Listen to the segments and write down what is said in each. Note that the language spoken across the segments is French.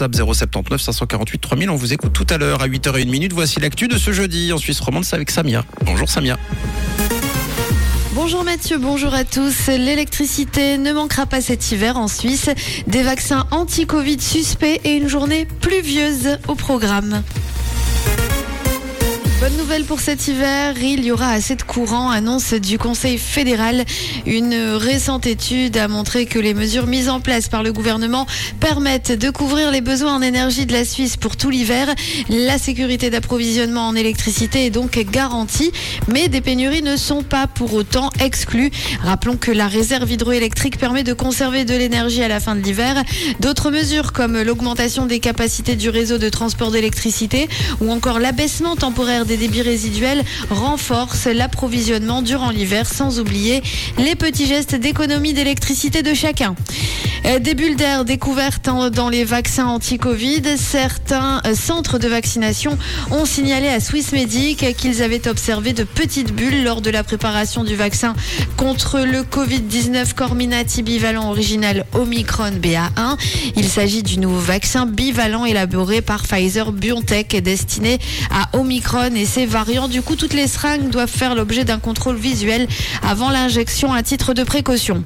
079 548 3000. On vous écoute tout à l'heure à 8h01 Voici l'actu de ce jeudi en Suisse romande. Avec Samia. Bonjour Samia. Bonjour Mathieu, bonjour à tous. L'électricité ne manquera pas cet hiver en Suisse. Des vaccins anti-Covid suspects et une journée pluvieuse au programme. Bonne nouvelle pour cet hiver, il y aura assez de courant, annonce du Conseil fédéral. Une récente étude a montré que les mesures mises en place par le gouvernement permettent de couvrir les besoins en énergie de la Suisse pour tout l'hiver. La sécurité d'approvisionnement en électricité est donc garantie, mais des pénuries ne sont pas pour autant exclues. Rappelons que la réserve hydroélectrique permet de conserver de l'énergie à la fin de l'hiver. D'autres mesures comme l'augmentation des capacités du réseau de transport d'électricité ou encore l'abaissement temporaire des débits résiduels renforcent l'approvisionnement durant l'hiver, sans oublier les petits gestes d'économie d'électricité de chacun. Euh, des bulles d'air découvertes dans les vaccins anti-Covid. Certains euh, centres de vaccination ont signalé à Swissmedic qu'ils avaient observé de petites bulles lors de la préparation du vaccin contre le Covid-19 Corminati bivalent original Omicron BA1. Il s'agit du nouveau vaccin bivalent élaboré par Pfizer BioNTech destiné à Omicron et ses variants. Du coup, toutes les seringues doivent faire l'objet d'un contrôle visuel avant l'injection à titre de précaution.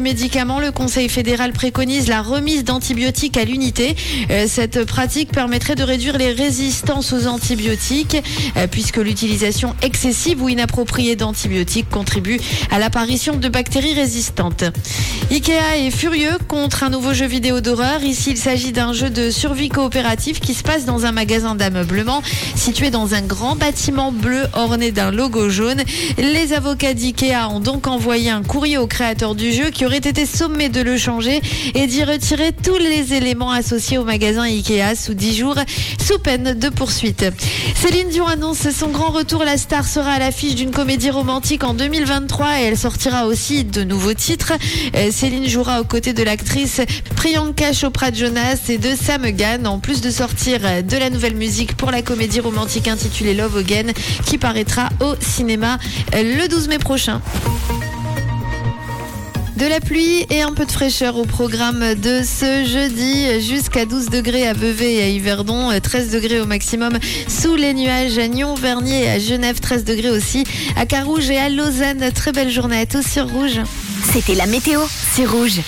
Médicaments, le Conseil fédéral préconise la remise d'antibiotiques à l'unité. Euh, cette pratique permettrait de réduire les résistances aux antibiotiques, euh, puisque l'utilisation excessive ou inappropriée d'antibiotiques contribue à l'apparition de bactéries résistantes. Ikea est furieux contre un nouveau jeu vidéo d'horreur. Ici, il s'agit d'un jeu de survie coopératif qui se passe dans un magasin d'ameublement situé dans un grand bâtiment bleu orné d'un logo jaune. Les avocats d'Ikea ont donc envoyé un courrier au créateur du jeu qui aurait été sommé de le changer et d'y retirer tous les éléments associés au magasin Ikea sous 10 jours, sous peine de poursuite. Céline Dion annonce son grand retour. La star sera à l'affiche d'une comédie romantique en 2023 et elle sortira aussi de nouveaux titres. Euh, Céline jouera aux côtés de l'actrice Priyanka Chopra Jonas et de Sam Gunn, en plus de sortir de la nouvelle musique pour la comédie romantique intitulée Love Again, qui paraîtra au cinéma le 12 mai prochain. De la pluie et un peu de fraîcheur au programme de ce jeudi, jusqu'à 12 degrés à Vevey et à Yverdon, 13 degrés au maximum sous les nuages à Nyon, Vernier et à Genève, 13 degrés aussi à Carouge et à Lausanne. Très belle journée à tous sur Rouge. C'était la météo, c'est Rouge.